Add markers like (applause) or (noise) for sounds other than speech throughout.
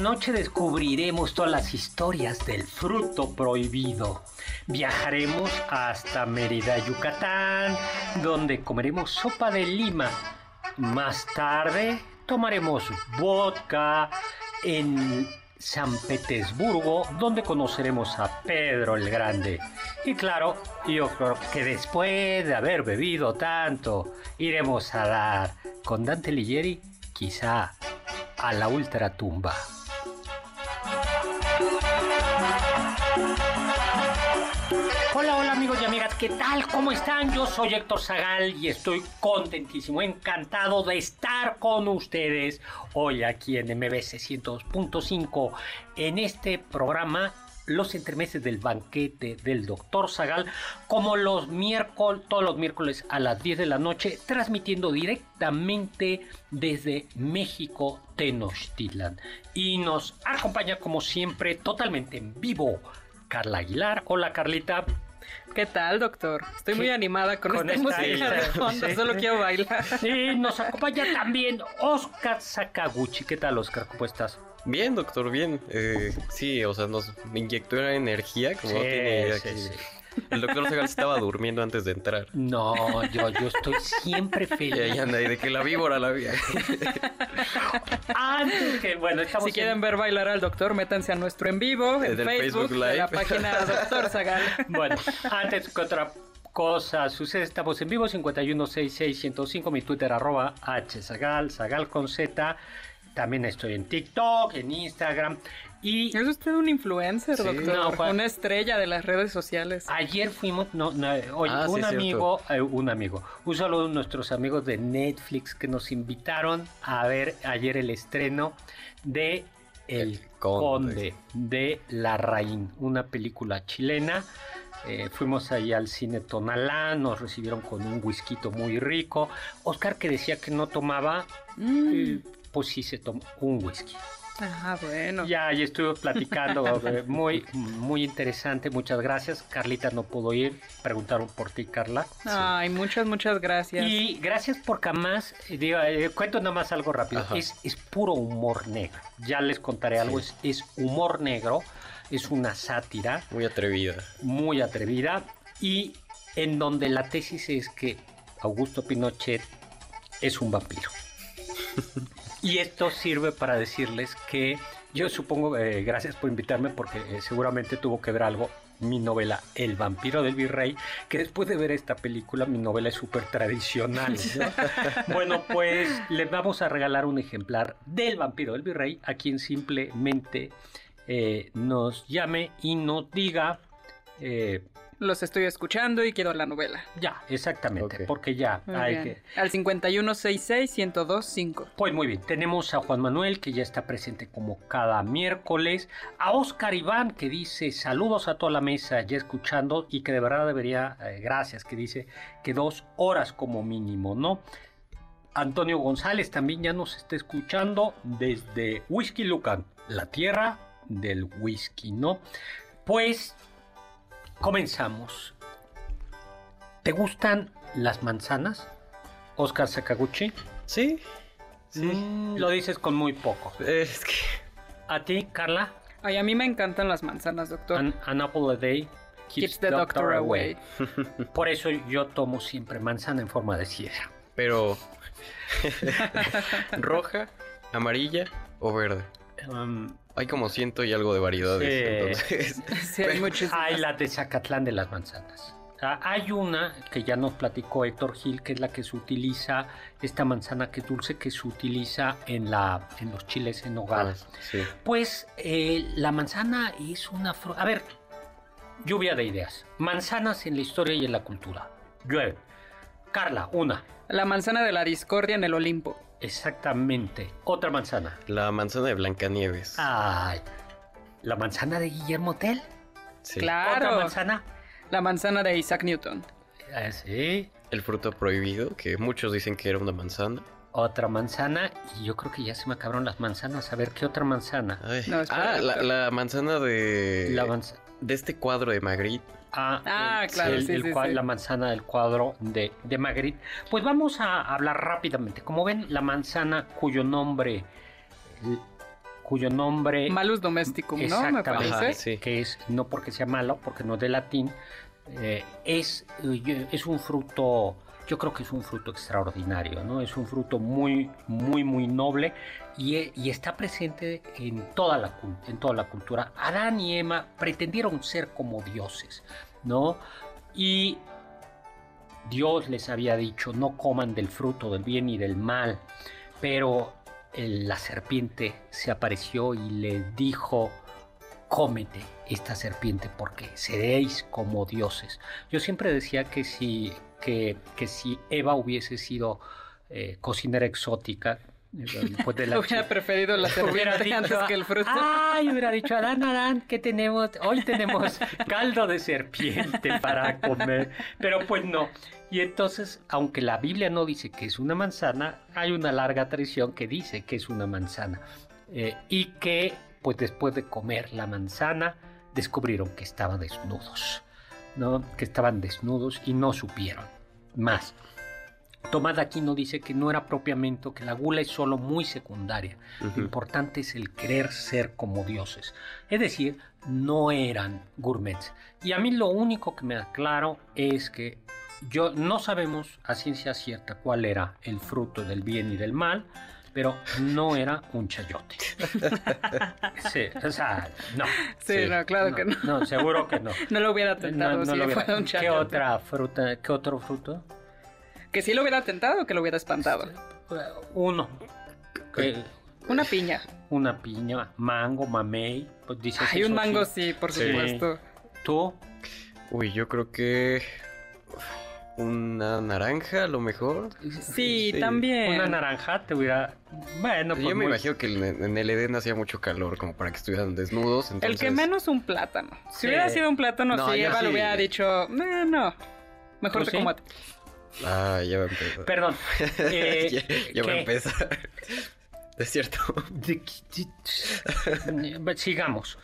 noche descubriremos todas las historias del fruto prohibido. Viajaremos hasta Mérida, Yucatán, donde comeremos sopa de lima. Más tarde tomaremos vodka en San Petersburgo, donde conoceremos a Pedro el Grande. Y claro, yo creo que después de haber bebido tanto, iremos a dar con Dante Ligieri, quizá a la ultratumba. Hola, hola amigos y amigas, ¿qué tal? ¿Cómo están? Yo soy Héctor Zagal y estoy contentísimo, encantado de estar con ustedes hoy aquí en MBC 102.5 en este programa los entremeses del banquete del doctor Zagal, como los miércoles, todos los miércoles a las 10 de la noche, transmitiendo directamente desde México, Tenochtitlan. Y nos acompaña, como siempre, totalmente en vivo, Carla Aguilar. Hola, Carlita. ¿Qué tal, doctor? Estoy muy animada con, con esta, música esta- de fondo, sí. solo quiero bailar. Y nos acompaña también Oscar Sakaguchi. ¿Qué tal, Oscar? ¿Cómo estás? Bien, doctor, bien. Eh, sí, o sea, nos inyectó una energía como no tiene idea sí, que- sí. (laughs) El doctor Segal estaba durmiendo antes de entrar. No, yo, yo estoy siempre (laughs) Y ahí feliz. anda, y de que la víbora la vi. (laughs) Antes que, bueno, estamos Si quieren ver bailar al doctor, métanse a nuestro en vivo en Del Facebook, Facebook de la Live. página Doctor Zagal. Bueno, antes que otra cosa sucede, estamos en vivo 51661055, mi Twitter arroba hzagal, zagal con z. También estoy en TikTok, en Instagram. Y Es usted un influencer, Sí. doctor. No, Juan. Una estrella de las redes sociales. ayer fuimos, no, no, oye, Ah, un amigo, eh, un amigo, un saludo a nuestros amigos de Netflix que nos invitaron a ver ayer el estreno de El, El Conde. Conde. de La Raín, una película chilena. Eh, fuimos ahí al cine Tonalá, nos recibieron con un whisky muy rico. Oscar que decía que no tomaba, Mm. eh, pues sí se tomó un whisky. Ah, bueno. Ya, ya estuve platicando, (laughs) eh, muy, muy interesante, muchas gracias. Carlita no pudo ir, preguntaron por ti, Carla. Ay, muchas, muchas gracias. Y gracias porque además, eh, digo, eh, cuento nada más algo rápido, es, es puro humor negro. Ya les contaré algo, es, es humor negro, es una sátira Muy atrevida. muy atrevida y en donde la tesis es que Augusto Pinochet es un vampiro. (laughs) y esto sirve para decirles que yo supongo, eh, gracias por invitarme porque eh, seguramente tuvo que ver algo mi novela El vampiro del virrey, que después de ver esta película mi novela es súper tradicional. ¿no? (laughs) bueno, pues les vamos a regalar un ejemplar del vampiro del virrey a quien simplemente eh, nos llame y nos diga... Los estoy escuchando y quiero la novela. ya, exactamente, porque ya Muy hay bien. que... Al 5166-1025. Pues muy bien, tenemos a Juan Manuel que ya está presente como cada miércoles, a Oscar Iván que dice saludos a toda la mesa ya escuchando y que de verdad debería, eh, gracias, que dice que dos horas como mínimo, ¿no? Antonio González también ya nos está escuchando desde Whisky Lucan, la tierra del whisky, ¿no? Pues comenzamos. ¿Te gustan las manzanas? Oscar Sakaguchi. Sí, sí. Mm, lo dices con muy poco. Es que. ¿A ti, Carla? Ay, a mí me encantan las manzanas, doctor. An, an apple a day Keeps the doctor away. (laughs) Por eso yo tomo siempre manzana en forma de sierra. Pero. (laughs) ¿Roja, amarilla o verde? Um, Hay como ciento y algo de variedades. Sí. Entonces. (laughs) Sí, hay muchísimas. hay la de Zacatlán de las manzanas. Ah, Hay una que ya nos platicó Héctor Gil, que es la que se utiliza, esta manzana que es dulce, que se utiliza en, la, en los chiles en Ah, hogar. sí. Pues eh, la manzana es una fruta. A ver, lluvia de ideas. Manzanas en la historia y en la cultura. Llueve. Carla, una. La manzana de la discordia en el Olimpo. Exactamente. Otra manzana. La manzana de Blancanieves. Ay. ¿La manzana de Guillermo Tell? Sí. Claro. Otra manzana. La manzana de Isaac Newton. Ah, sí. El fruto prohibido, que muchos dicen que era una manzana. Otra manzana. Y yo creo que ya se me acabaron las manzanas. A ver, ¿qué otra manzana? Ay. No, ah, la, la manzana de. La manzana. De este cuadro de Magritte. Ah, Ah, el- claro, el- sí, el sí, cua- sí. La manzana del cuadro de, de Magritte. Pues vamos a hablar rápidamente. Como ven, la manzana cuyo nombre. Cuyo nombre. Malus domesticum, ¿no? Me Exactamente, parece. Que es no porque sea malo, porque no es de latín, eh, es, es un fruto, yo creo que es un fruto extraordinario, ¿no? Es un fruto muy, muy, muy noble y, e- y está presente en toda, la, en toda la cultura. Adán y Emma pretendieron ser como dioses, ¿no? Y Dios les había dicho, no coman del fruto del bien y del mal, pero la serpiente se apareció y le dijo, cómete esta serpiente porque seréis como dioses. Yo siempre decía que si, que, que si Eva hubiese sido eh, cocinera exótica, después de la (laughs) Hubiera preferido la (laughs) serpiente dicho, antes que el fruto. Ay, (laughs) hubiera dicho, Adán, Adán, ¿qué tenemos? Hoy tenemos caldo de serpiente para comer. Pero pues no. Y entonces, aunque la Biblia no dice que es una manzana, hay una larga tradición que dice que es una manzana. Eh, y que, pues después de comer la manzana, descubrieron que estaban desnudos. ¿no? Que estaban desnudos y no supieron más. Tomás de Aquino dice que no era propiamente, que la gula es solo muy secundaria. Lo Ujú. importante es el querer ser como dioses. Es decir, no eran gourmets. Y a mí lo único que me aclaro es que yo no sabemos a ciencia cierta cuál era el fruto del bien y del mal, pero no era un chayote. (laughs) Sí, o sea, no. Sí, no, claro que no. No, seguro que no. (laughs) No lo hubiera tentado No, no si lo hubiera- fuera un ¿Qué chayote. otra fruta? ¿Qué otro fruto? Que sí lo hubiera tentado o que lo hubiera espantado. Uno. Que- Una piña. una piña, mango, mamey. Pues dices Hay un eso, mango, sí. sí, por Sí. supuesto. Tú, Uy, yo creo que. Una naranja, a lo mejor. Sí, Sí. también. una naranja te hubiera. Bueno, pues yo me muy- imagino que en, el Edén hacía mucho calor, como para que estuvieran desnudos. El que menos un plátano. Si Sí. hubiera sido un plátano, No, sí, Eva sí. lo hubiera dicho, no, no. Mejor ¿Tú te sí? Como a ti". Ah, ya va a empezar. Perdón. (laughs) eh, ya ya va a empezar. (laughs) Es cierto. Sigamos.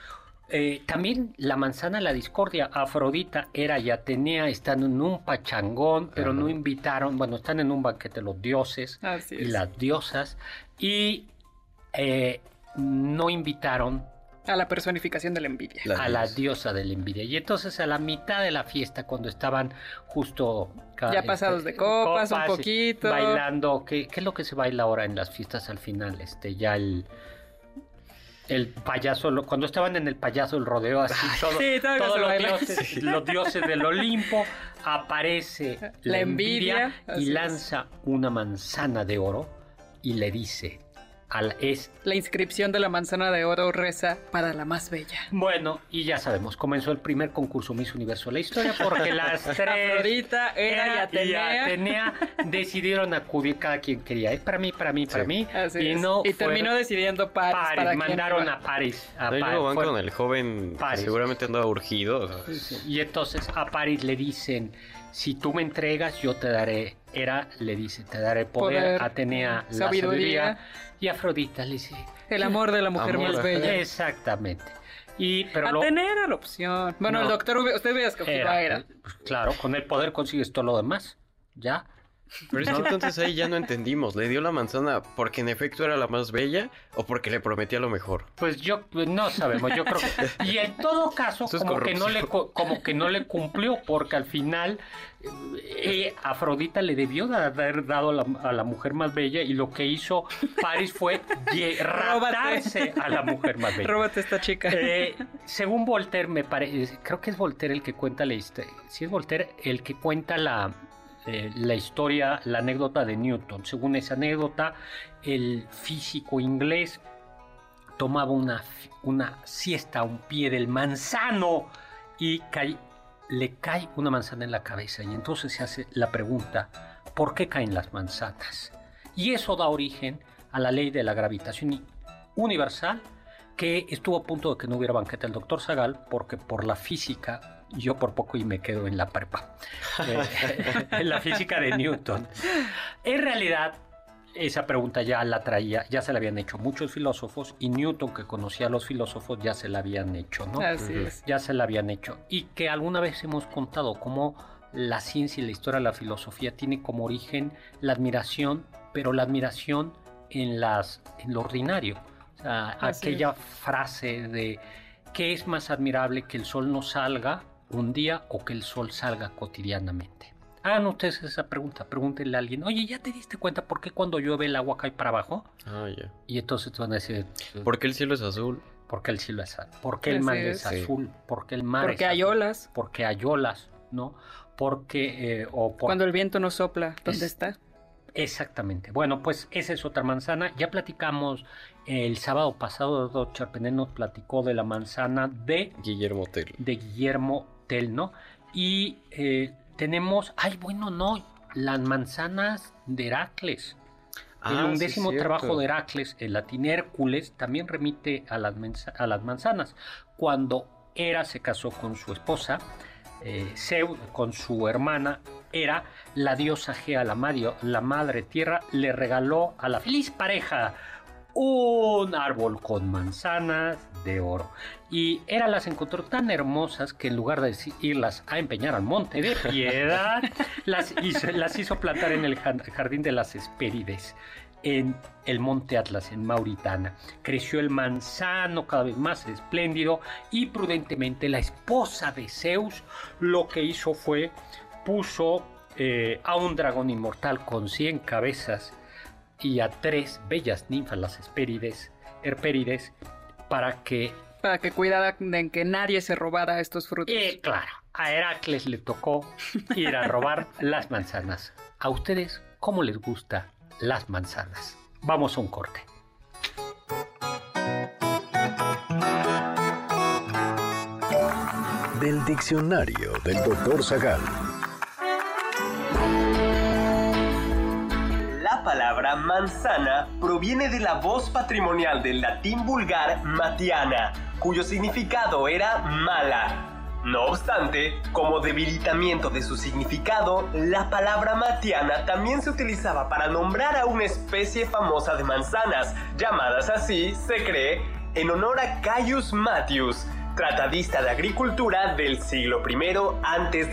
Eh, también la manzana de la discordia, Afrodita era y Atenea están en un pachangón, pero Ajá. no invitaron, bueno, están en un banquete los dioses Así y es. las diosas, y eh, no invitaron A la personificación de la envidia. La a la diosa. de la envidia. Y entonces a la mitad de la fiesta, cuando estaban justo... Ya pasados de copas, un poquito. Bailando, ¿qué, qué es lo que se baila ahora en las fiestas al final? Este, ya el... El payaso, lo- cuando estaban en el payaso, el rodeo, así, todo- sí, todavía todos los dioses, los dioses del Olimpo, aparece la, La envidia, envidia, y lanza una manzana de oro y le dice, al, es La inscripción de la manzana de oro reza para la más bella. Bueno, y ya sabemos, comenzó el primer concurso Miss Universo de la historia porque las (laughs) tres Afrodita, Hera y Atenea. Atenea decidieron acudir cada quien quería. Es para mí, para mí, para Sí. mí. Así y es. no y fueron- terminó decidiendo Paris. Para quién mandaron a París. A No, y luego van con el joven que seguramente andaba urgido. Sí, sí. Y entonces a París le dicen, si tú me entregas, yo te daré, Hera le dice, te daré poder, Poder, Atenea la sabiduría. sabiduría, y Afrodita le dice, El amor de la mujer Amor, más bella. exactamente. Y, pero lo- Atenea era la opción. Bueno, No. el doctor, usted hubiera escogido a Hera. pues, claro, con el poder consigues todo lo demás. ¿Ya? Pero es que entonces ahí ya no entendimos. ¿Le dio la manzana porque en efecto era la más bella o porque le prometía lo mejor? Pues yo pues, no sabemos, yo creo que y en todo caso como que no le como que no le cumplió porque al final eh, Afrodita le debió de haber dado a la, a la mujer más bella y lo que hizo Paris fue (laughs) raptarse a la mujer más bella. Róbate esta chica. Eh, según Voltaire, me parece, creo que es Voltaire el que cuenta la historia. Sí, es Voltaire el que cuenta la, eh, la historia, la anécdota de Newton. Según esa anécdota, el físico inglés tomaba una, una siesta a un pie del manzano y cae- le cae una manzana en la cabeza. Y entonces se hace la pregunta: por qué caen las manzanas. Y eso da origen a la ley de la gravitación universal que estuvo a punto de que no hubiera banquete el doctor Zagal porque por la física yo por poco y me quedo en la prepa, (laughs) eh, (laughs) en la física de Newton. En realidad, esa pregunta ya la traía, ya se la habían hecho muchos filósofos y Newton, que conocía a los filósofos, ya se la habían hecho, ¿no? Así es. Ya se la habían hecho. Y que alguna vez hemos contado cómo la ciencia y la historia de la filosofía tiene como origen la admiración, pero la admiración en, las, en lo ordinario. O sea, Así aquella frase de ¿qué es más admirable que el sol no salga un día o que el sol salga cotidianamente? Hagan ustedes esa pregunta, pregúntenle a alguien, oye, ¿ya te diste cuenta por qué cuando llueve el agua cae para abajo? Ah, ya. Y entonces te van a decir, ¿Por qué el cielo es azul? ¿por qué el cielo es azul? ¿Por qué el mar es. es, Sí. azul? ¿Por qué el mar Porque es hay azul? olas. Porque hay olas, ¿no? Porque, eh, o por- Cuando el viento no sopla, ¿dónde Es- está? Exactamente. Bueno, pues esa es otra manzana. Ya platicamos el sábado pasado, doctor Charpenet nos platicó de la manzana de, Guillermo Tell. de Guillermo Y eh, tenemos, ay, bueno, no, las manzanas de Heracles. el Ah, undécimo trabajo de Heracles, el latín Hércules, también remite a las, mensa- a las manzanas. Cuando Hera se casó con su esposa, eh, Zeus, con su hermana Hera, la diosa Gea, la, mario- la madre tierra, le regaló a la feliz pareja un árbol con manzanas de oro. Y Hera las encontró tan hermosas que en lugar de irlas a empeñar al monte de piedad, (laughs) las hizo, las hizo plantar en el jardín de las Hespérides, en el monte Atlas, en Mauritana. Creció el manzano cada vez más espléndido y prudentemente la esposa de Zeus lo que hizo fue puso eh, a un dragón inmortal con 100 cabezas y a tres bellas ninfas, las Hespérides, Herpérides, para que Para que cuidara de que nadie se robara estos frutos. eh, claro, a Heracles le tocó ir a robar (laughs) las manzanas. ¿A ustedes cómo les gusta las manzanas? Vamos a un corte. Del diccionario del doctor Zagal. La palabra manzana proviene de la voz patrimonial del latín vulgar matiana, cuyo significado era mala. No obstante, como debilitamiento de su significado, la palabra matiana también se utilizaba para nombrar a una especie famosa de manzanas, llamadas así, se cree, en honor a Caius Matius, tratadista de agricultura del siglo I antes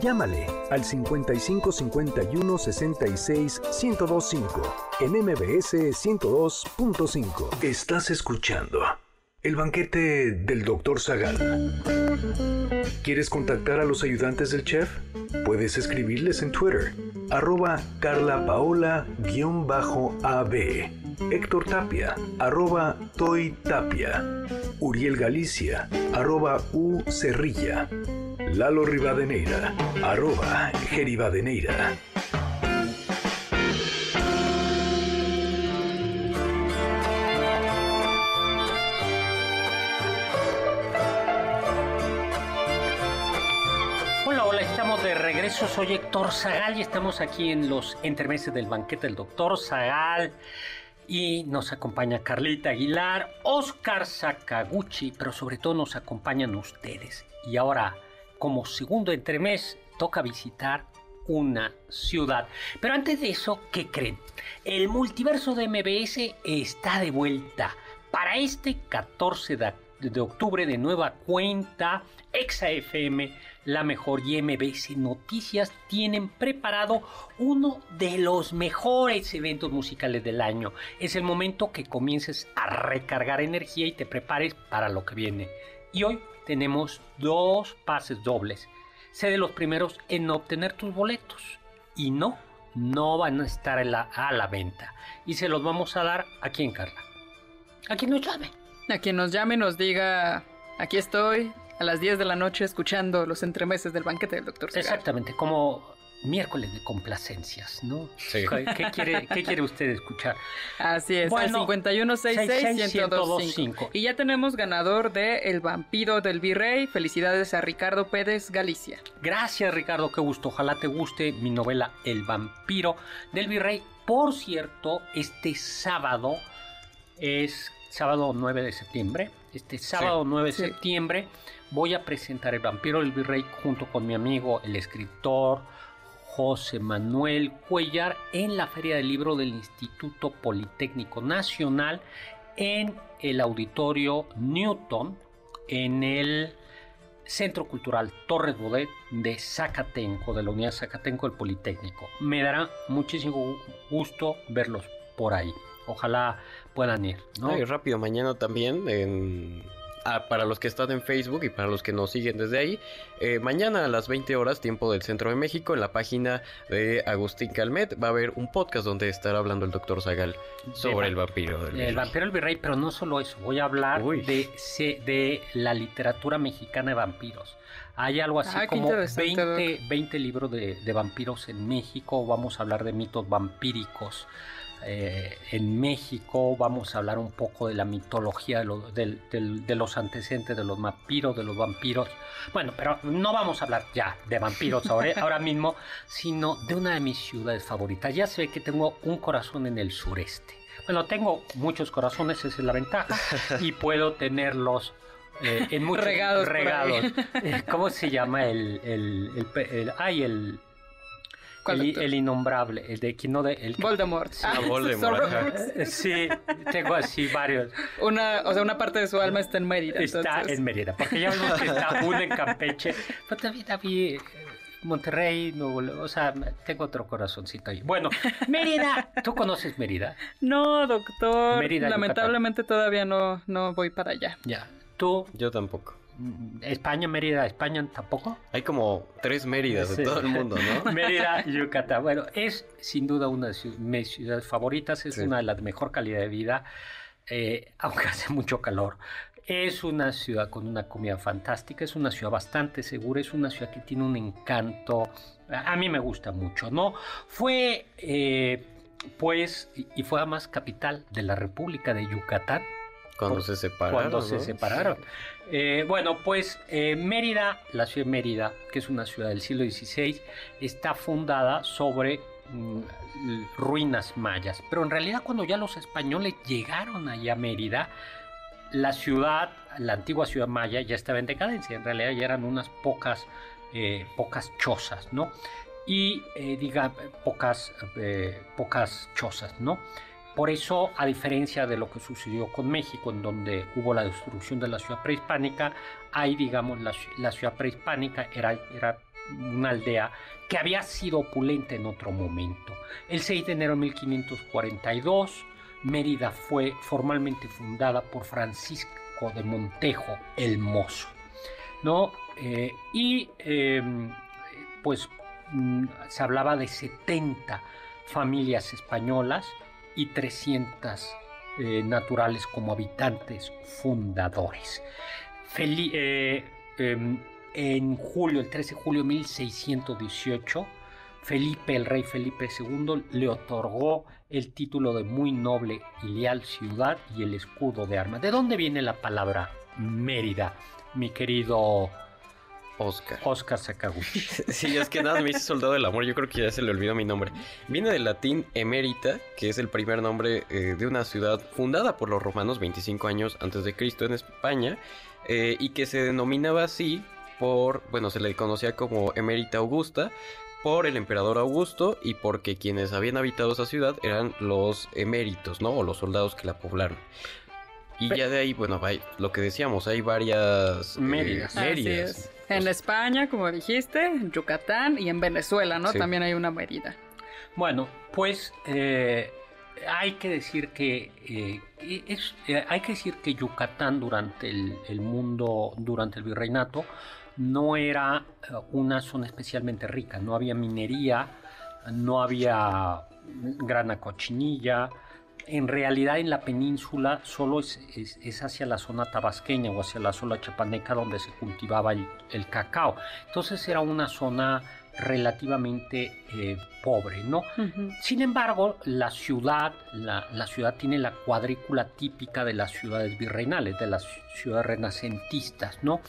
Llámale al 55 51 66 1025 en MBS 102.5. Estás escuchando el banquete del Dr. Zagal. ¿Quieres contactar a los ayudantes del chef? Puedes escribirles en Twitter, arroba carlapaola-ab, Héctor Tapia, arroba Toy Tapia, Uriel Galicia, arroba U Cerrilla, Lalo Rivadeneira, arroba Geribadeneira. Regreso. Soy Héctor Zagal y estamos aquí en los entremeses del banquete del doctor Zagal. Y nos acompaña Carlita Aguilar, Oscar Sakaguchi, pero sobre todo nos acompañan ustedes. Y ahora, como segundo entremés, toca visitar una ciudad. Pero antes de eso, ¿qué creen? El multiverso de MBS está de vuelta. Para este 14 de, octubre de nueva cuenta, ExaFM, la mejor y MBS Noticias tienen preparado uno de los mejores eventos musicales del año. Es el momento que comiences a recargar energía y te prepares para lo que viene. Y hoy tenemos dos pases dobles. sé de los primeros en obtener tus boletos. Y no, no van a estar en la- a la venta. Y se los vamos a dar a quién, Carla. A quien nos llame. A quien nos llame nos diga, aquí estoy a las 10 de la noche escuchando los entremeses del banquete del doctor. Exactamente, como miércoles de complacencias, ¿no? Sí. ¿Qué, quiere, ¿Qué quiere usted escuchar? Así es, Bueno, al 5166-1025. 1025. Y ya tenemos ganador de El Vampiro del Virrey. Felicidades a Ricardo Pérez Galicia. Gracias, Ricardo, qué gusto. Ojalá te guste mi novela El vampiro del virrey. Por cierto, este sábado es sábado 9 de septiembre. Este sábado 9 de Sí. septiembre voy a presentar El vampiro del virrey junto con mi amigo, el escritor José Manuel Cuellar, en la Feria del Libro del Instituto Politécnico Nacional en el Auditorio Newton, en el Centro Cultural Torres Bodet de Zacatenco, de la Unidad Zacatenco del Politécnico. Me dará muchísimo gusto verlos por ahí. Ojalá puedan ir, rápido, mañana también, en- ah, para los que están en Facebook y para los que nos siguen desde ahí, eh, mañana a las 20 horas, tiempo del Centro de México, en la página de Agustín Calmet, va a haber un podcast donde estará hablando el doctor Zagal sobre De- el vampiro del El virrey. vampiro del virrey, pero no solo eso, voy a hablar de, se- de la literatura mexicana de vampiros. Hay algo así Ah, como interesante, 20, 20 libros de, de vampiros en México, vamos a hablar de mitos vampíricos. Eh, en México vamos a hablar un poco de la mitología de, lo- los antecedentes de los vampiros, de los vampiros. Bueno, pero no vamos a hablar ya de vampiros (laughs) ahora, ahora mismo, sino de una de mis ciudades favoritas. Ya se ve que tengo un corazón en el sureste. Bueno, tengo muchos corazones, esa es la ventaja, (laughs) y puedo tenerlos eh, en muchos Regados. Eh, ¿Cómo se llama el, el, el- ay, el, ¿Cuál el, el innombrable, el de que no de el Voldemort. Ah, Voldemort, Sorry. ajá. Eh, Sí, tengo así varios. Una, o sea, una parte de su alma está en Mérida. Está entonces. en Mérida, porque ya vimos que está uno en Campeche, pero también había eh, Monterrey, Nuevo León, o sea, tengo otro corazoncito ahí. Bueno, Mérida, ¿tú conoces Mérida? No, doctor. Mérida, Lamentablemente todavía no, no voy para allá. Ya. ¿Tú, Yo tampoco. España, Mérida, España tampoco? Hay como tres Méridas Sí. de todo el mundo, ¿no? (laughs) Mérida, (laughs) Yucatán. Bueno, es sin duda una de mis ciudades favoritas, es Sí. una de las de mejor calidad de vida, eh, (laughs) aunque hace mucho calor. Es una ciudad con una comida fantástica, es una ciudad bastante segura, es una ciudad que tiene un encanto. A mí me gusta mucho, ¿no? Fue, eh, pues, y fue además capital de la República de Yucatán Cuando Por- se separaron. cuando separaron. Eh, bueno, pues eh, Mérida, la ciudad de Mérida, que es una ciudad del siglo XVI, está fundada sobre mm, ruinas mayas. Pero en realidad cuando ya los españoles llegaron allá a Mérida, la ciudad, la antigua ciudad maya, ya estaba en decadencia. En realidad ya eran unas pocas, eh, pocas chozas, ¿no? Y diga, pocas, pocas chozas, ¿no? Por eso, a diferencia de lo que sucedió con México, en donde hubo la destrucción de la ciudad prehispánica, ahí, digamos, la, la ciudad prehispánica era, una aldea que había sido opulenta en otro momento. El 6 de enero de 1542, Mérida fue formalmente fundada por Francisco de Montejo el Mozo. ¿no? Eh, y eh, pues mm, se hablaba de 70 familias españolas y 300 eh, naturales como habitantes fundadores. Eh, em, en julio, el 13 de julio de 1618, Felipe, el rey Felipe II, le otorgó el título de muy noble y leal ciudad y el escudo de armas. ¿De dónde viene la palabra Mérida, mi querido Oscar. Oscar Sakaguchi? (laughs) Sí, es que nada, me hice soldado del amor. Yo creo que ya se le olvidó mi nombre. Viene del latín emérita, que es el primer nombre eh, de una ciudad fundada por los romanos 25 años antes de Cristo en España eh, y que se denominaba así por, bueno, se le conocía como emérita Augusta por el emperador Augusto y porque quienes habían habitado esa ciudad eran los eméritos, ¿no? O los soldados que la poblaron. Y ya de ahí, bueno, hay, lo que decíamos, hay varias eh. Así es. En España, como dijiste, en Yucatán y en Venezuela, ¿no? Sí. También hay una Mérida. Bueno, pues eh, hay que decir que eh, es, eh, hay que decir que Yucatán durante el, el mundo, durante el virreinato, no era eh, una zona especialmente rica, no había minería, no había grana cochinilla. En realidad en la península solo es, hacia la zona tabasqueña o hacia la zona chapaneca donde se cultivaba el, cacao. Entonces era una zona relativamente eh, pobre, ¿no? Sin embargo, la ciudad, la, la, ciudad tiene la cuadrícula típica de las ciudades virreinales, de las ciudades renacentistas, ¿no?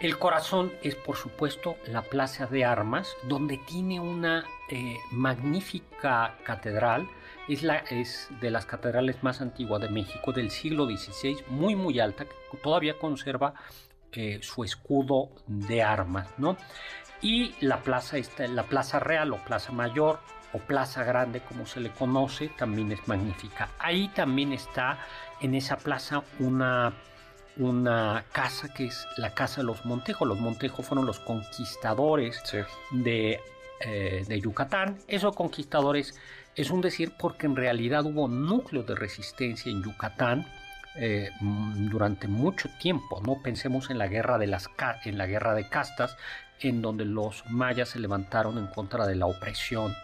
El corazón es, por supuesto, la Plaza de Armas, donde tiene una eh, magnífica catedral. Es, la, es de las catedrales más antiguas de México del siglo XVI, muy, muy alta, que todavía conserva eh, su escudo de armas, ¿no? Y la plaza, la plaza real o plaza mayor o plaza grande, como se le conoce, también es magnífica. Ahí también está en esa plaza una una casa que es la casa de los Montejos. Los Montejos fueron los conquistadores de, eh, de, Yucatán. Esos conquistadores es un decir porque en realidad hubo núcleos de resistencia en Yucatán eh, durante mucho tiempo. No pensemos en la guerra de las en la guerra de castas, en donde los mayas se levantaron en contra de la opresión.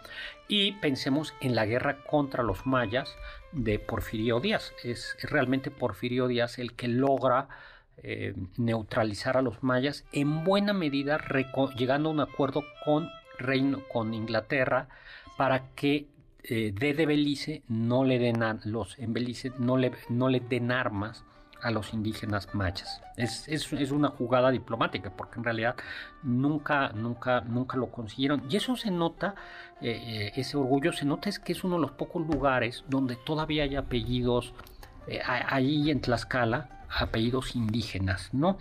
Y pensemos en la guerra contra los mayas de Porfirio Díaz. Es, realmente Porfirio Díaz el que logra eh, neutralizar a los mayas en buena medida llegando a un acuerdo con, Reino, con Inglaterra para que eh, de Belice no le den los en Belice no le, no le den armas a los indígenas mayas. Es, es, es, una jugada diplomática, porque en realidad nunca, nunca, nunca lo consiguieron. Y eso se nota, eh, eh, ese orgullo se nota es que es uno de los pocos lugares donde todavía hay apellidos, eh, ahí en Tlaxcala, apellidos indígenas, ¿no?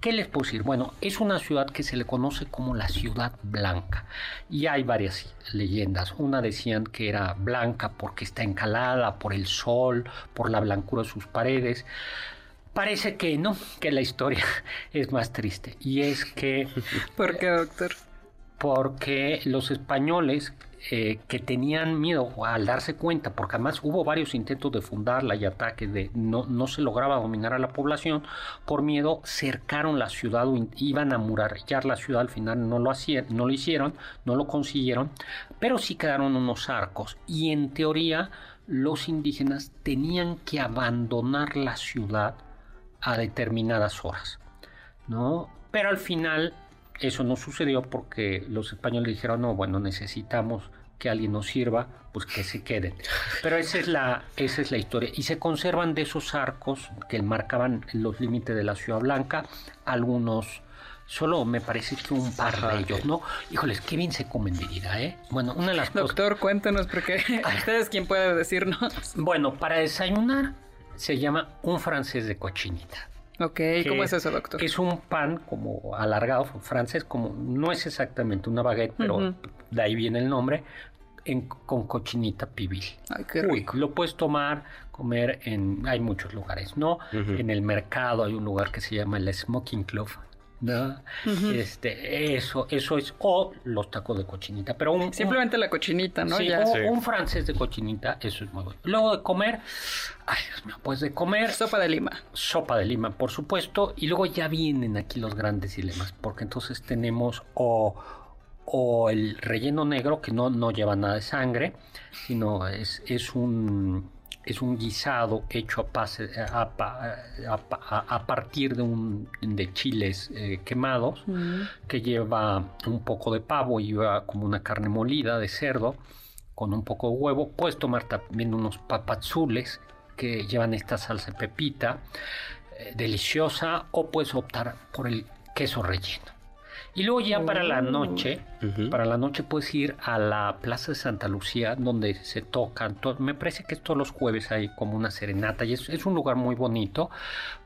¿Qué les puedo decir? Bueno, es una ciudad que se le conoce como la ciudad blanca y hay varias leyendas. Una decían que era blanca porque está encalada por el sol, por la blancura de sus paredes. Parece que no, que la historia (laughs) es más triste y es que... (laughs) ¿Por qué, doctor? Porque los españoles eh, que tenían miedo al darse cuenta, porque además hubo varios intentos de fundarla y ataques, de no, no se lograba dominar a la población, por miedo cercaron la ciudad o iban a murallar la ciudad, al final no lo, hacían, no lo hicieron, no lo consiguieron, pero sí quedaron unos arcos y en teoría los indígenas tenían que abandonar la ciudad a determinadas horas, ¿no? Pero al final eso no sucedió porque los españoles dijeron, no, bueno, necesitamos que alguien nos sirva, pues que se queden. (laughs) Pero esa es la, esa es la historia. Y se conservan de esos arcos que marcaban los límites de la Ciudad Blanca, algunos, solo me parece que un par de ellos, ¿no? Híjoles, qué bien se comen de vida, ¿eh? Bueno, una de las Doctor, cuéntanos, porque (laughs) (laughs) ustedes quién puede decirnos. Bueno, para desayunar se llama un francés de cochinita. Ok, ¿cómo es eso, doctor? Es un pan como alargado, francés, como no es exactamente una baguette, pero de ahí viene el nombre, con cochinita pibil. Ay, qué rico. lo puedes tomar, comer en, hay muchos lugares, ¿no? En el mercado hay un lugar que se llama el Smoking Club, ¿no? Este, eso, eso es, o los tacos de cochinita, pero un, Simplemente la cochinita, ¿no? Sí, un francés de cochinita, eso es muy bueno. Luego de comer, ay Dios mío, pues de comer... Sopa de lima. Sopa de lima, por supuesto, y luego ya vienen aquí los grandes dilemas, porque entonces tenemos o, o el relleno negro, que no, no lleva nada de sangre, sino es, es un es un guisado hecho a, pase, a, a, partir de, un, de chiles eh, quemados que lleva un poco de pavo y lleva como una carne molida de cerdo con un poco de huevo. Puedes tomar también unos papazules que llevan esta salsa pepita eh, deliciosa o puedes optar por el queso relleno. Y luego ya para la oh. noche, para la noche puedes ir a la Plaza de Santa Lucía donde se tocan, me parece que todos los jueves hay como una serenata y es, un lugar muy bonito.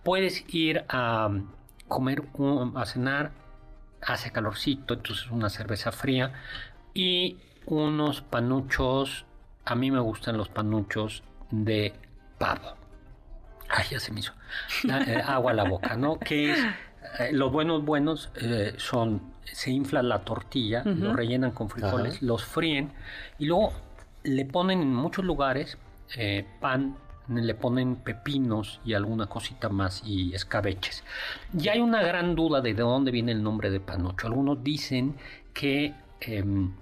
Puedes ir a comer, a cenar, hace calorcito, entonces una cerveza fría y unos panuchos, a mí me gustan los panuchos de pavo. Ay, ya se me hizo eh, agua a la boca, ¿no? Que es (laughs) eh, los buenos buenos eh, son, se infla la tortilla, lo rellenan con frijoles, los fríen y luego le ponen en muchos lugares eh, pan le ponen pepinos y alguna cosita más y escabeches. Y hay una gran duda de de dónde viene el nombre de panocho. Algunos dicen que... em,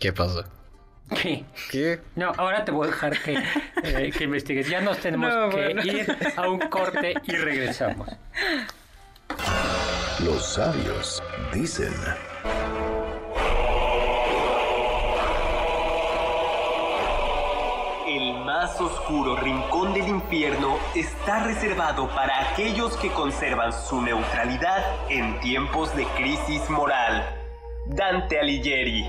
¿Qué pasa? que ¿Qué? no, ahora te voy a dejar que, eh, que investigues. Ya nos tenemos No, que bueno. ir a un corte y regresamos. Los sabios dicen. El más oscuro rincón del infierno está reservado para aquellos que conservan su neutralidad en tiempos de crisis moral. Dante Alighieri.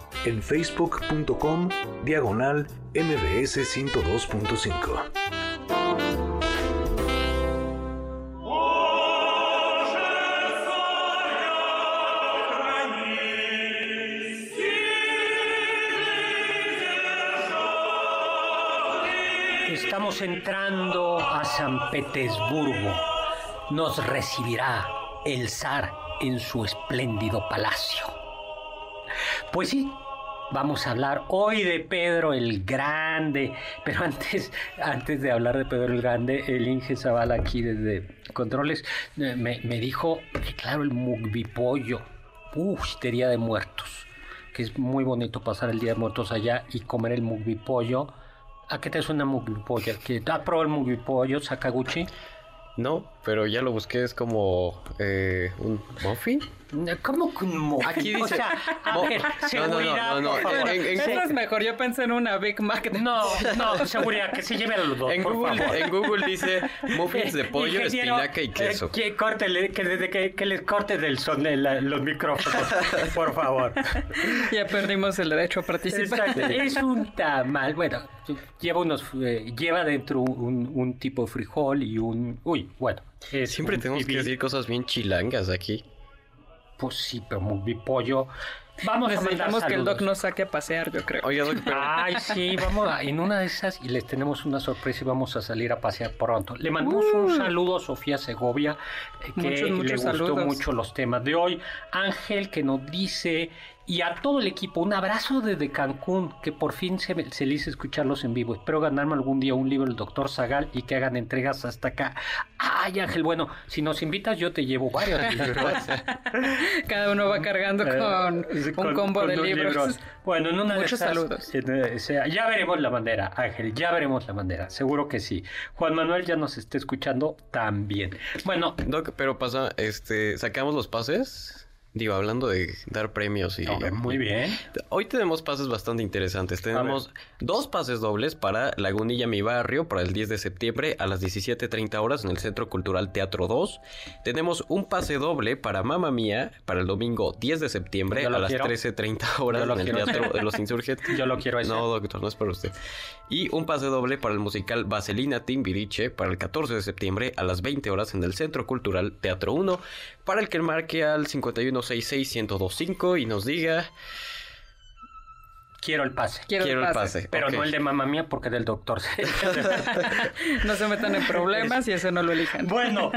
en facebook.com diagonal mbs 102.5. Estamos entrando a San Petersburgo. Nos recibirá el zar en su espléndido palacio. Pues sí, vamos a hablar hoy de Pedro el Grande. (laughs) Pero antes, antes de hablar de Pedro el Grande, el Inge Zavala aquí desde Controles eh, me, me dijo que claro, el mugbipollo, de Día de Muertos, que es muy bonito pasar el Día de Muertos allá y comer el mugbipollo. ¿A qué te suena mugbipollo? ¿Que ¿Has probado el mugbipollo, Sakaguchi? No, pero ya lo busqué, es como eh, un muffin. ¿Cómo que un muffin? Aquí O dice- sea, a Mo- ver, no, no, seguridad, no, no, por favor. en- en- Eso es mejor, yo pensé en una Big Mac. de- No, no, seguridad, que se lleve a los dos, En por Google, favor. en Google dice muffins de pollo, Ingeniero, espinaca y queso. eh, que, córtele, que, desde que, que les corte del son de la- los micrófonos, por favor. Ya perdimos el derecho a participar. Exacto, es un tamal. Bueno, lleva unos, eh, lleva dentro un, un tipo de frijol y un, uy, bueno. Es Siempre tenemos que decir cosas bien chilangas aquí. Pues sí, pero muy pollo. Vamos a mandar que el. Doc nos saque a pasear, yo creo. Oiga, Doc, pero Ay, sí, vamos a, en una de esas y les tenemos una sorpresa y vamos a salir a pasear pronto. Le mandamos un saludo a Sofía Segovia, eh, que Muchos, muchos le gustó saludos. mucho los temas de hoy. Ángel, que nos dice, y a todo el equipo, un abrazo desde Cancún, que por fin se, me- se le hizo escucharlos en vivo. Espero ganarme algún día un libro del doctor Zagal y que hagan entregas hasta acá. Ay, Ángel, bueno, si nos invitas yo te llevo varios (laughs) libros. (laughs) Cada uno va cargando con Eh, un combo de libros. Bueno, en una de Muchos esas, saludos. eh, sea, ya veremos la bandera, Ángel, ya veremos la bandera, seguro que sí. Juan Manuel ya nos está escuchando también. Bueno, Doc, pero pasa, este, sacamos los pases. Digo, hablando de dar premios y... muy bien. Hoy tenemos pases bastante interesantes. Tenemos dos pases dobles para Lagunilla Mi Barrio para el 10 de septiembre a las 17.30 horas en el Centro Cultural Teatro 2. Tenemos un pase doble para Mamma Mía para el domingo 10 de septiembre a las quiero. 13.30 horas en el quiero. Teatro de los (laughs) Insurgentes. Yo lo quiero ese. No, doctor, no es para usted. Y un pase doble para el musical Vaselina Timbiriche para el 14 de septiembre a las 20 horas en el Centro Cultural Teatro 1 para el que marque al 5166-1025 y nos diga... Quiero el pase. Quiero, Quiero el el pase. Pero no el de mamá mía porque del doctor. (laughs) (laughs) No se metan en problemas y eso no lo elijan. Bueno,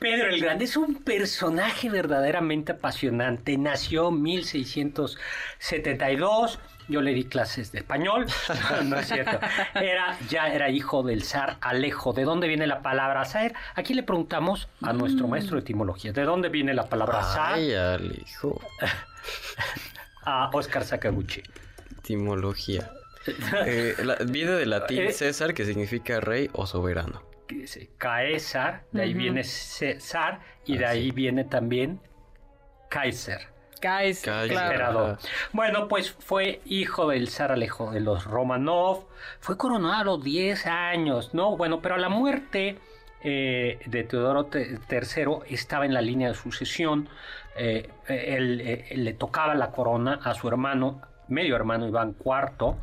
Pedro el Grande es un personaje verdaderamente apasionante. Nació en 1672. Yo le di clases de español. (laughs) No, es cierto. Era, ya era hijo del zar Alejo. ¿De dónde viene la palabra zar? Aquí le preguntamos a nuestro maestro de etimología. ¿De dónde viene la palabra zar? Ay, al hijo. (laughs) A Oscar Sakaguchi. Etimología. (laughs) Eh, la- viene del latín Eh. César, que significa rey o soberano. Caesar, de ahí viene César y de Ah, ahí sí. viene también Kaiser. Kaiser. claro. emperador. Bueno, pues fue hijo del zar Alejo de los Romanov, fue coronado a los 10 años, ¿no? Bueno, pero a la muerte eh, de Teodoro III estaba en la línea de sucesión. Eh, él, eh, le tocaba la corona a su hermano, medio hermano Iván IV,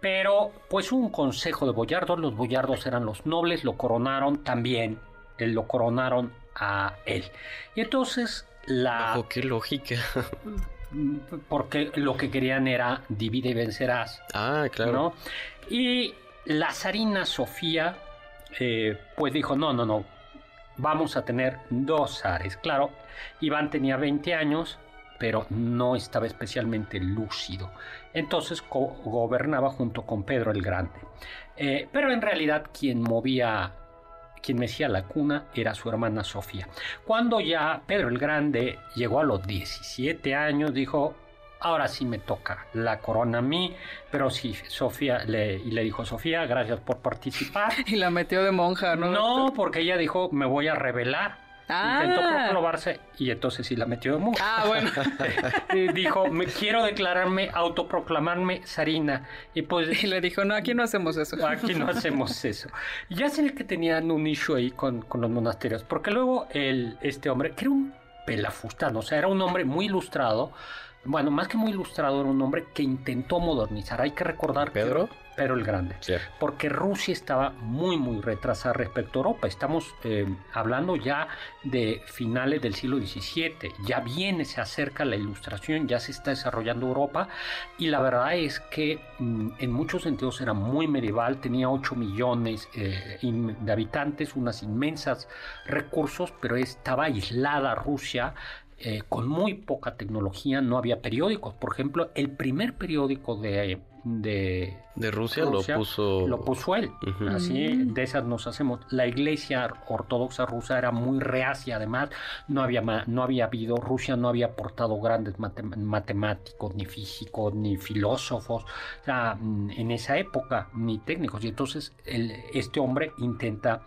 pero pues un consejo de boyardos, los boyardos eran los nobles, lo coronaron también, lo coronaron a él. Y entonces la... Bajo qué lógica. porque lo que querían era divide y vencerás. Ah, claro. ¿no? Y la zarina Sofía, eh, pues dijo, no, no, no, vamos a tener dos zares. Claro, Iván tenía 20 años, pero no estaba especialmente lúcido. Entonces gobernaba junto con Pedro el Grande. Eh, pero en realidad quien movía quien mecía la cuna era su hermana Sofía. Cuando ya Pedro el Grande llegó a los 17 años, dijo, ahora sí me toca la corona a mí, pero sí, Sofía, le, y le dijo, Sofía, gracias por participar. (laughs) y la metió de monja, ¿no? No, porque ella dijo, me voy a revelar. Intentó ah. proclamarse y entonces sí la metió de monja. Ah, bueno. (laughs) dijo, me quiero declararme, autoproclamarme zarina. Y pues... Y le dijo, no, aquí no hacemos eso. Aquí no hacemos eso. Y ya sé que tenían un issue ahí con, con los monasterios, porque luego el, este hombre, que era un pelafustano, o sea, era un hombre muy ilustrado, bueno, más que muy ilustrado, era un hombre que intentó modernizar. Hay que recordar ¿Pedro? Pedro el Grande. Porque Rusia estaba muy, muy retrasada respecto a Europa. Estamos eh, hablando ya de finales del siglo XVII. Ya viene, se acerca la ilustración, ya se está desarrollando Europa. Y la verdad es que mm, en muchos sentidos era muy medieval. Tenía 8 millones eh, de habitantes, unas inmensas recursos, pero estaba aislada Rusia eh, con muy poca tecnología, no había periódicos. Por ejemplo, el primer periódico de, de, Rusia, lo puso lo puso él. Así mm. de esas nos hacemos. La iglesia ortodoxa rusa era muy reacia, además no había no había habido Rusia no había aportado grandes matemáticos ni físicos ni filósofos mm, en esa época ni técnicos y entonces este hombre intenta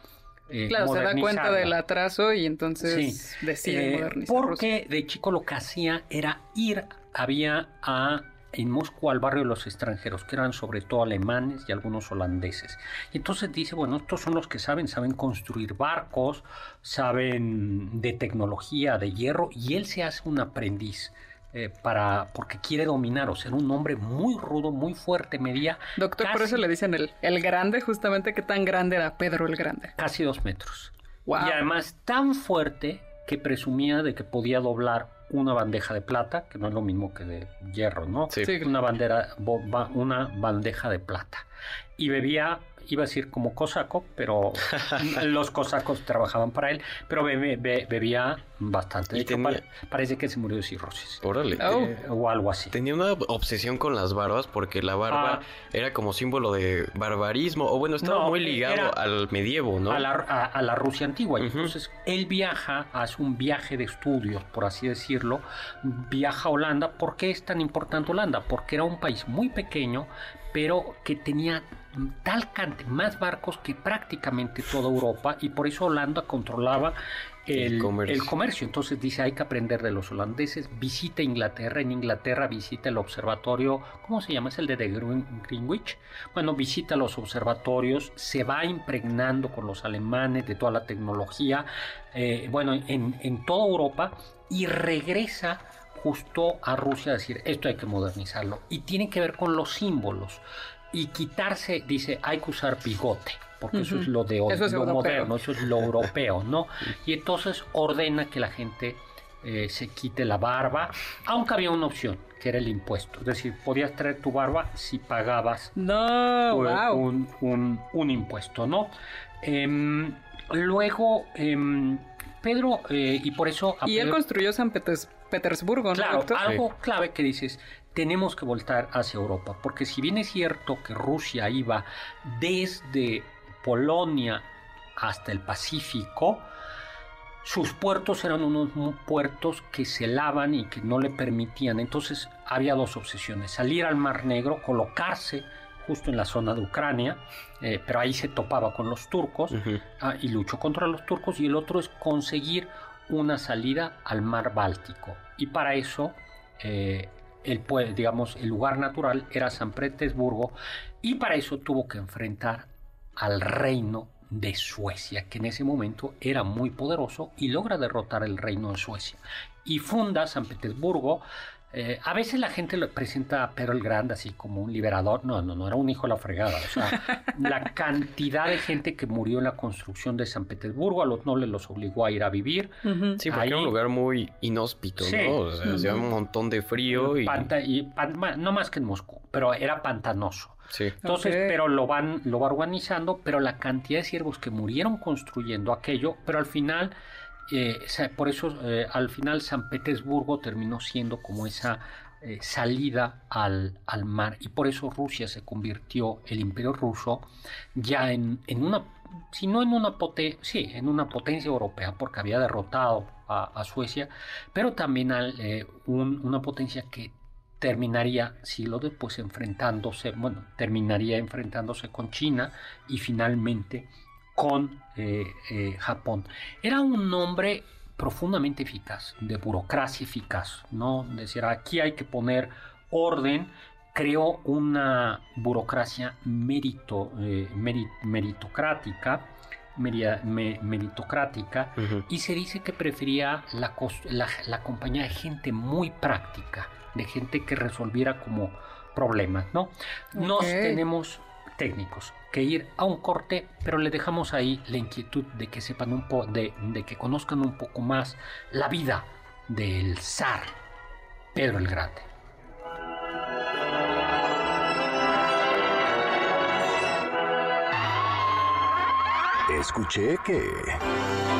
eh, claro, se da cuenta del atraso y entonces decide eh, modernizar. Porque de chico lo que hacía era ir, había a en Moscú al barrio de los extranjeros, que eran sobre todo alemanes y algunos holandeses. Y entonces dice, bueno, estos son los que saben, saben construir barcos, saben de tecnología, de hierro, y él se hace un aprendiz. Eh, para porque quiere dominar, o sea, un hombre muy rudo, muy fuerte, medía. Doctor, por eso le dicen el, el grande, justamente, ¿qué tan grande era Pedro el Grande? Casi dos metros. Y además tan fuerte que presumía de que podía doblar una bandeja de plata, que no es lo mismo que de hierro, ¿no? Sí. Una bandera, una bandeja de plata. Y bebía iba a decir como cosaco, pero (laughs) los cosacos trabajaban para él, pero bebía bastante. De parece que se murió de cirrosis. Órale. Eh, o algo así. Tenía una obsesión con las barbas porque la barba ah. era como símbolo de barbarismo, o bueno, estaba muy ligado al medievo, ¿no? A la, Rusia antigua. Entonces, él viaja, hace un viaje de estudios, por así decirlo, viaja a Holanda. ¿Por qué es tan importante Holanda? Porque era un país muy pequeño, pero que tenía tal cantidad, más barcos que prácticamente toda Europa y por eso Holanda controlaba el, comercio. Entonces dice, hay que aprender de los holandeses, visita Inglaterra, en Inglaterra visita el observatorio, ¿cómo se llama? Es el de, Greenwich. Bueno, visita los observatorios, se va impregnando con los alemanes de toda la tecnología, eh, bueno, en, en toda Europa y regresa justo a Rusia a decir, esto hay que modernizarlo. Y tiene que ver con los símbolos y quitarse, dice, hay que usar bigote, porque eso es lo de hoy, lo moderno, eso es lo europeo, ¿no? (laughs) Y entonces ordena que la gente eh, se quite la barba, aunque había una opción, que era el impuesto. Es decir, podías traer tu barba si pagabas no, un, un, impuesto, ¿no? Em, luego, em, Pedro, eh, y por eso... y él construyó San Petersburgo, ¿no? Claro, algo clave que dices, tenemos que voltar hacia Europa, porque si bien es cierto que Rusia iba desde Polonia hasta el Pacífico, sus puertos eran unos puertos que se lavan y que no le permitían. Entonces había dos obsesiones, salir al Mar Negro, colocarse justo en la zona de Ucrania, eh, pero ahí se topaba con los turcos ah, y luchó contra los turcos, y el otro es conseguir una salida al Mar Báltico. Y para eso eh, el, digamos, el lugar natural era San Petersburgo y para eso tuvo que enfrentar al reino de Suecia, que en ese momento era muy poderoso y logra derrotar el reino de Suecia. Y funda San Petersburgo. Eh, a veces la gente lo presenta a Pedro el Grande así como un liberador. No, no, no, era un hijo de la fregada. O sea, (laughs) la cantidad de gente que murió en la construcción de San Petersburgo, a los nobles los obligó a ir a vivir. Sí, porque Ahí- era un lugar muy inhóspito, Sí. ¿no? O sea, hacía un montón de frío y... Panta- y pan- ma- no más que en Moscú, pero era pantanoso. Sí. Entonces, pero lo van, lo va organizando, pero la cantidad de siervos que murieron construyendo aquello, pero al final, eh, por eso eh, al final San Petersburgo terminó siendo como esa eh, salida al, al mar y por eso Rusia se convirtió, el imperio ruso, ya en, en una, si no en una potencia, sí, en una potencia europea, porque había derrotado a, Suecia, pero también una potencia que terminaría siglos después enfrentándose, bueno, terminaría enfrentándose con China y finalmente con eh, eh, Japón. Era un nombre profundamente eficaz, de burocracia eficaz, ¿no? Decir, aquí hay que poner orden, creó una burocracia mérito, eh, meri- meritocrática, meria- me- meritocrática, y se dice que prefería la, cos- la, la compañía de gente muy práctica, de gente que resolviera como problemas, ¿no? Nos tenemos técnicos que ir a un corte, pero le dejamos ahí la inquietud de que sepan un poco, de, de que conozcan un poco más la vida del zar Pedro el Grande. Escuché que...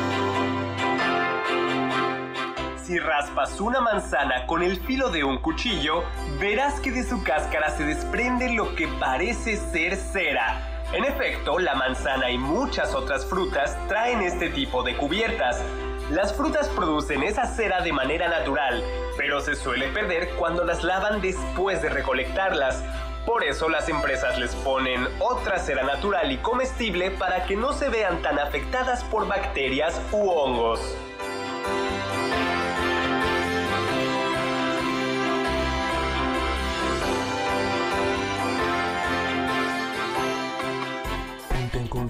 Si raspas una manzana con el filo de un cuchillo, verás que de su cáscara se desprende lo que parece ser cera. En efecto, la manzana y muchas otras frutas traen este tipo de cubiertas. Las frutas producen esa cera de manera natural, pero se suele perder cuando las lavan después de recolectarlas. Por eso las empresas les ponen otra cera natural y comestible para que no se vean tan afectadas por bacterias u hongos.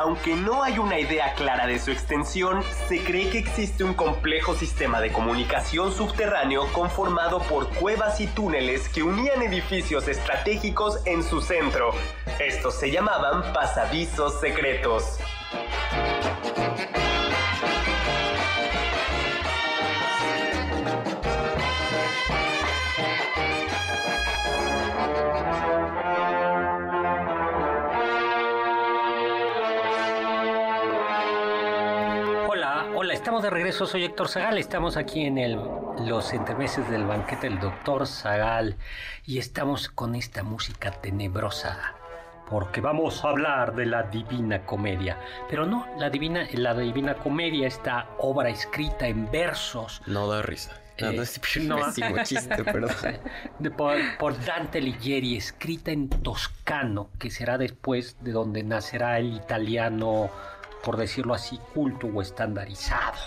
aunque no hay una idea clara de su extensión, se cree que existe un complejo sistema de comunicación subterráneo conformado por cuevas y túneles que unían edificios estratégicos en su centro. Estos se llamaban pasadizos secretos. Regreso, soy Héctor Zagal, estamos aquí en el, los entremeses del banquete del doctor Zagal y estamos con esta música tenebrosa porque vamos a hablar de la Divina Comedia, pero no, la Divina, la Divina Comedia, esta obra escrita en versos No da risa. No, Eh, (laughs) no es no. chiste, perdón. (laughs) por, por Dante Alighieri, escrita en toscano, que será después de donde nacerá el italiano, por decirlo así, culto o estandarizado,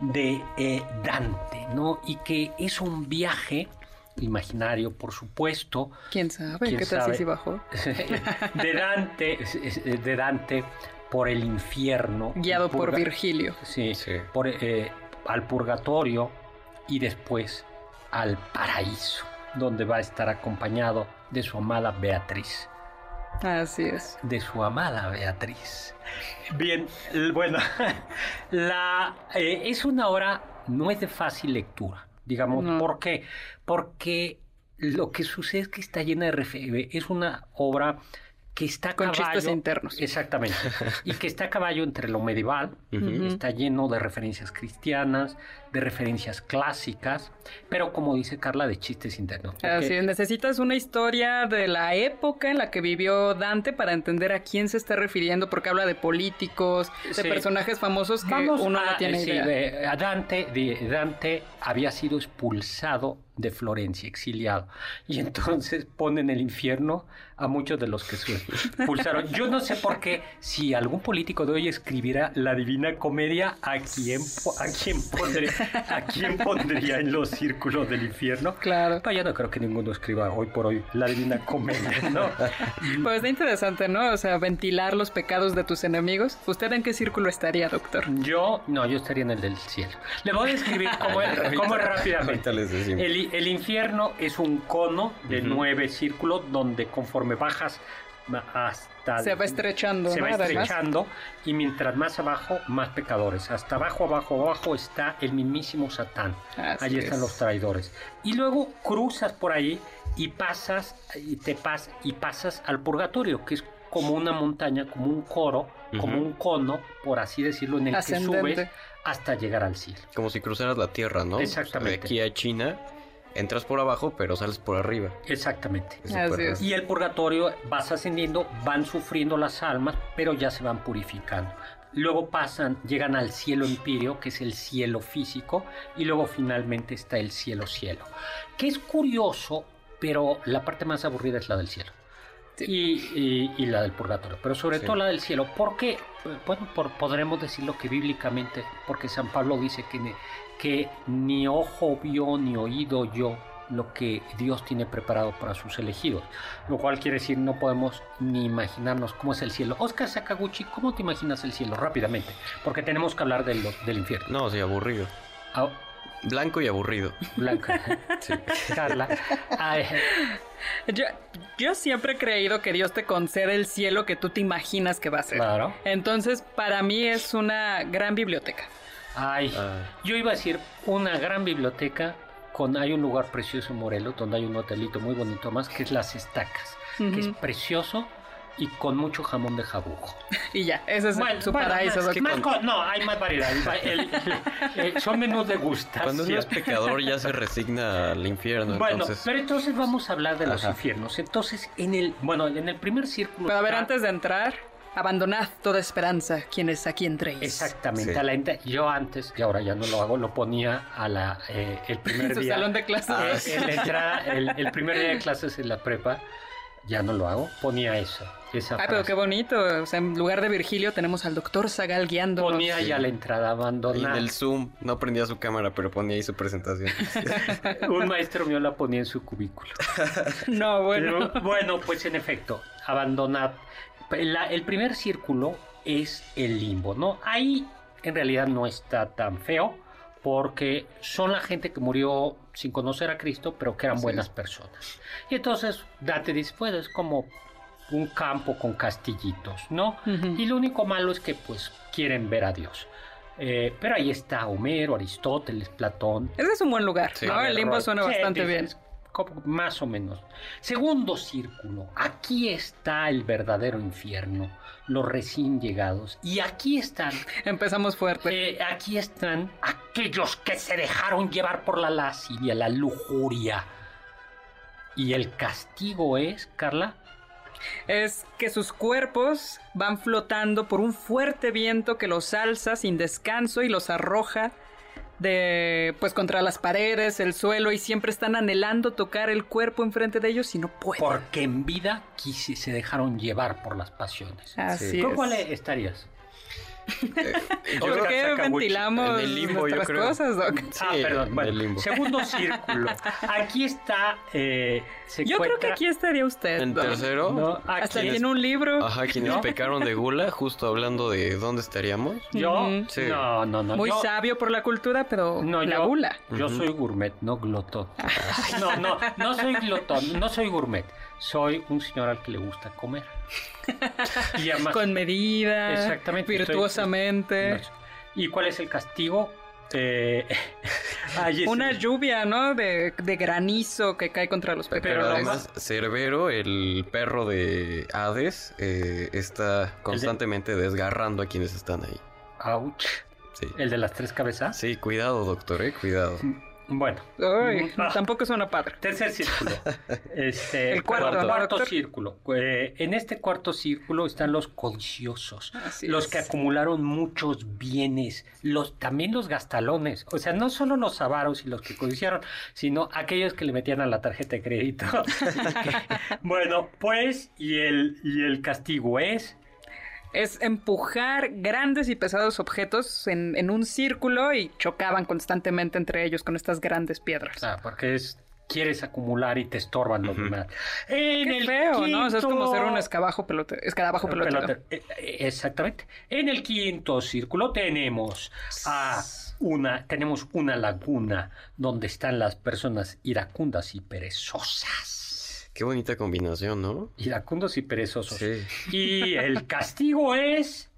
de eh, Dante, ¿no? Y que es un viaje imaginario, por supuesto, ¿Quién sabe? ¿Quién ¿Qué tal sabe? si bajó? (laughs) de Dante, de Dante por el infierno. Guiado por Virgilio. Sí, Sí. por, eh, al purgatorio y después al paraíso, donde va a estar acompañado de su amada Beatriz. Así es. De su amada Beatriz. Bien, bueno, (laughs) la, eh, es una obra, no es de fácil lectura, digamos, No. ¿por qué? Porque lo que sucede es que está llena de es una obra que está a Con caballo, chistes internos. Exactamente. y que está a caballo entre lo medieval, está lleno de referencias cristianas, de referencias clásicas, pero como dice Carla, de chistes internos. Así es, necesitas una historia de la época en la que vivió Dante para entender a quién se está refiriendo, porque habla de políticos, de Sí. personajes famosos que Vamos uno a, no tiene sí, idea. de- a Dante, de- Dante había sido expulsado de Florencia, exiliado. Y entonces pone en el infierno a muchos de los que se expulsaron. Yo no sé por qué, si algún político de hoy escribiera la Divina Comedia, ¿a quién, a quién, pondría, ¿a quién pondría en los círculos del infierno? Claro. Pues yo no creo que ninguno escriba hoy por hoy la Divina Comedia, ¿no? Pues está interesante, ¿no? O sea, ventilar los pecados de tus enemigos. ¿Usted en qué círculo estaría, doctor? Yo, no, yo estaría en el del cielo. Le voy a describir cómo es, (laughs) cómo es rápidamente. El, el infierno es un cono de Ujú. nueve círculos donde conforme bajas ma- hasta... Se va estrechando, Se ¿no? va Además. estrechando y mientras más abajo, más pecadores. Hasta abajo, abajo, abajo está el mismísimo Satán. Así Ahí están es. los traidores. Y luego cruzas por ahí y pasas y te pas y pasas al purgatorio, que es como una montaña, como un coro, como un cono, por así decirlo, en el que Ascendente. subes hasta llegar al cielo. Como si cruzaras la tierra, ¿no? Exactamente. O sea, de aquí a China, entras por abajo, pero sales por arriba. Exactamente. Así es. Y el purgatorio vas ascendiendo, van sufriendo las almas, pero ya se van purificando. Luego pasan, llegan al cielo empirio, que es el cielo físico, y luego finalmente está el cielo cielo. Que es curioso, pero la parte más aburrida es la del cielo. Y, y- y la del purgatorio, pero sobre Sí. todo la del cielo, porque, bueno, por- podremos decirlo que bíblicamente, porque San Pablo dice que, que ni ojo vio ni oído yo lo que Dios tiene preparado para sus elegidos, lo cual quiere decir no podemos ni imaginarnos cómo es el cielo. Oscar Sakaguchi, ¿cómo te imaginas el cielo? Rápidamente, porque tenemos que hablar del, del infierno. No, sí, aburrido. Ah, Blanco y aburrido. Blanca, (laughs) Carla, ay, Yo, yo siempre he creído que Dios te concede el cielo que tú te imaginas que va a ser. claro. Entonces, para mí es una gran biblioteca. Ay, Ah. yo iba a decir una gran biblioteca con hay un lugar precioso en Morelos donde hay un hotelito muy bonito más que es Las Estacas, que es precioso y con mucho jamón de jabugo. (laughs) Y ya, ese es Bueno, su bueno, paraíso, más- más co- no, hay más variedad. El- el- (laughs) el- son menús de gustación. Cuando uno es pecador ya se resigna al infierno, Bueno, entonces... pero entonces vamos a hablar de los Ajá. infiernos. Entonces, en el, bueno, en el primer círculo. Pero a ver, está- antes de entrar, abandonad toda esperanza, quienes aquí entréis. Exactamente. Sí. a la ente- yo antes, y ahora ya no lo hago, lo ponía a la, eh, el primer En (laughs) su día. salón de clases. Ah, sí. (laughs) en la entrada, el, el primer día de clases en la prepa, ya no lo hago, ponía eso. Esa Ay, pero qué bonito. O sea, en lugar de Virgilio tenemos al doctor Zagal guiándonos. Ponía ya la entrada Y abandonada. en el Zoom no prendía su cámara, pero ponía ahí su presentación. (laughs) Un maestro mío la ponía en su cubículo. No, bueno. Pero, bueno, pues en efecto, abandonad. La- el primer círculo es el limbo, ¿no? Ahí en realidad no está tan feo porque son la gente que murió sin conocer a Cristo, pero que eran Así buenas es. personas. Y entonces Dante dice, bueno, es como un campo con castillitos, ¿no? Y lo único malo es que pues quieren ver a Dios. Eh, pero ahí está Homero, Aristóteles, Platón, Ese es un buen lugar, Sí. ¿no? El limbo suena bastante bien. Más o menos. Segundo círculo. Aquí está el verdadero infierno. Los recién llegados. Y aquí están. (laughs) Empezamos fuerte. eh, aquí están aquellos que se dejaron llevar por la lascivia, la lujuria. Y el castigo es, Carla, Es que sus cuerpos van flotando por un fuerte viento que los alza sin descanso y los arroja de pues contra las paredes, el suelo y siempre están anhelando tocar el cuerpo enfrente de ellos y no pueden. porque en vida quisi- se dejaron llevar por las pasiones. Así ¿Con es. cuál estarías? ¿Por Oscar qué ventilamos en el limbo, yo nuestras creo. cosas, Doc? Sí, ah, perdón. en Bueno, el limbo. segundo círculo. Aquí está. eh, se Yo creo que aquí estaría usted. En tercero, No, Hasta aquí- tiene un libro ajá, quienes ¿No? pecaron de gula, justo hablando de dónde estaríamos. (laughs) Yo. Sí. no, no, no. muy yo, sabio por la cultura, pero No, la yo- gula. Yo soy gourmet, no glotón. (laughs) No, no, no soy glotón, no soy gourmet. Soy un señor al que le gusta comer. (laughs) Y además, Con medida, Exactamente, estoy- virtuosamente. ¿Y cuál es el castigo? Eh, (laughs) Una lluvia, ¿no? De, de granizo que cae contra los Pero pecadores. además, Cerbero, el perro de Hades, eh, está constantemente desgarrando a quienes están ahí. Ouch. Sí. ¿El de las tres cabezas? Sí, cuidado, doctor, eh, cuidado. Bueno. Ay, Ah. tampoco suena padre. Tercer círculo. Este, El cuarto, cuarto, círculo. Eh, en este cuarto círculo están los codiciosos, Así los es. que acumularon muchos bienes, los también los gastalones. O sea, no solo los avaros y los que codiciaron, sino aquellos que le metían a la tarjeta de crédito. (laughs) (laughs) bueno, pues, y el, y el castigo es Es empujar grandes y pesados objetos en, en un círculo y chocaban constantemente entre ellos con estas grandes piedras. Ah, porque es quieres acumular y te estorban los demás. En Qué el feo, ¿no? O sea, es como ser un escabajo pelote, escarabajo pelotero. Pelotero. Eh, eh, Exactamente. En el quinto círculo tenemos a una, tenemos una laguna donde están las personas iracundas y perezosas. Qué bonita combinación, ¿no? Iracundos y perezosos. Sí. Y el (laughs) castigo es.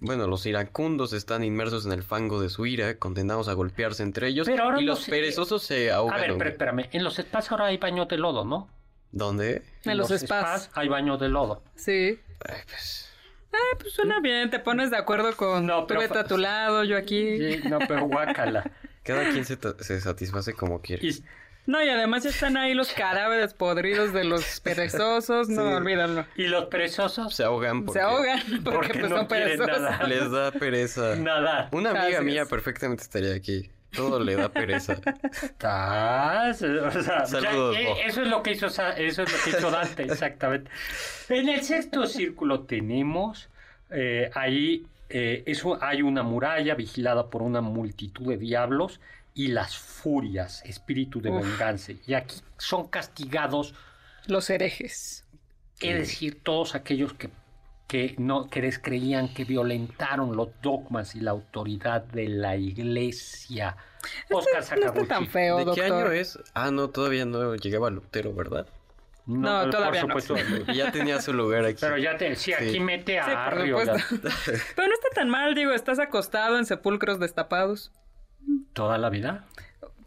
Bueno, los iracundos están inmersos en el fango de su ira, condenados a golpearse entre ellos, Pero ahora y los sé- perezosos se A ahogan. ver, ¿o pero espérame. En los spas ahora hay baño de lodo, ¿no? ¿Dónde? En los spas. hay baño de lodo. Sí. Ay, pues, Ah, pues suena bien, te pones de acuerdo con No, tú pero vete fa- a tu lado, yo aquí. Sí, no, pero guácala. cada quien se satisface como quiere. Y- No, y además están ahí los cadáveres podridos de los (laughs) perezosos, no, Sí. olvídalo. y los perezosos Se ahogan porque Se ahogan (laughs) porque, Porque pues, no son quieren perezosos. nadar. les da (laughs) pereza. nadar. Una amiga Así mía es. perfectamente estaría aquí. Todo le da pereza. Estás, o sea, Saludos, ya, eh, eso es lo que hizo eso es lo que hizo Dante, exactamente. En el sexto círculo tenemos eh, ahí eh, eso, hay una muralla vigilada por una multitud de diablos y las furias, espíritu de Uf. venganza. Y aquí son castigados, Los herejes. es decir, todos aquellos que que no que descreían que violentaron los dogmas y la autoridad de la iglesia. Oscar No está tan feo, ¿De qué doctor. año es? Ah, no, todavía no llegaba Lutero, ¿verdad? No, por todavía no. supuesto. (laughs) Ya tenía su lugar aquí. Pero ya te, sí, aquí Sí. mete a Sí, por Arrio. (laughs) Pero no está tan mal, digo, estás acostado en sepulcros destapados. Toda la vida.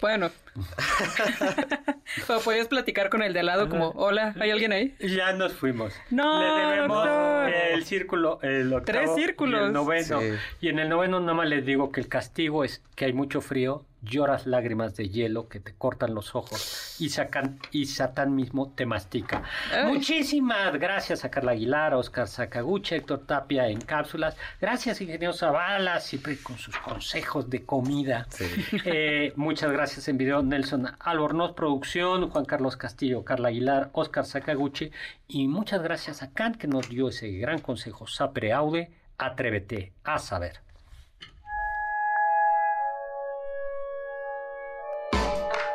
Bueno. (laughs) Pero podías platicar con el de al lado como, hola, ¿hay alguien ahí? Ya nos fuimos. No, Le debemos doctor. el círculo, el octavo Tres círculos. Y el noveno. Sí. Y en el noveno nada más les digo que el castigo es que hay mucho frío, lloras lágrimas de hielo que te cortan los ojos y sacan y Satán mismo te mastica. Ay. Muchísimas gracias a Carla Aguilar, a Oscar Sakaguchi, Héctor Tapia en cápsulas. Gracias, ingeniero Zavala, siempre con sus consejos de comida. Sí. Eh, muchas gracias en video Nelson Albornoz Producción, Juan Carlos Castillo, Carla Aguilar, Oscar Sakaguchi y muchas gracias a Kant que nos dio ese gran consejo, Sapere Aude, atrévete a saber.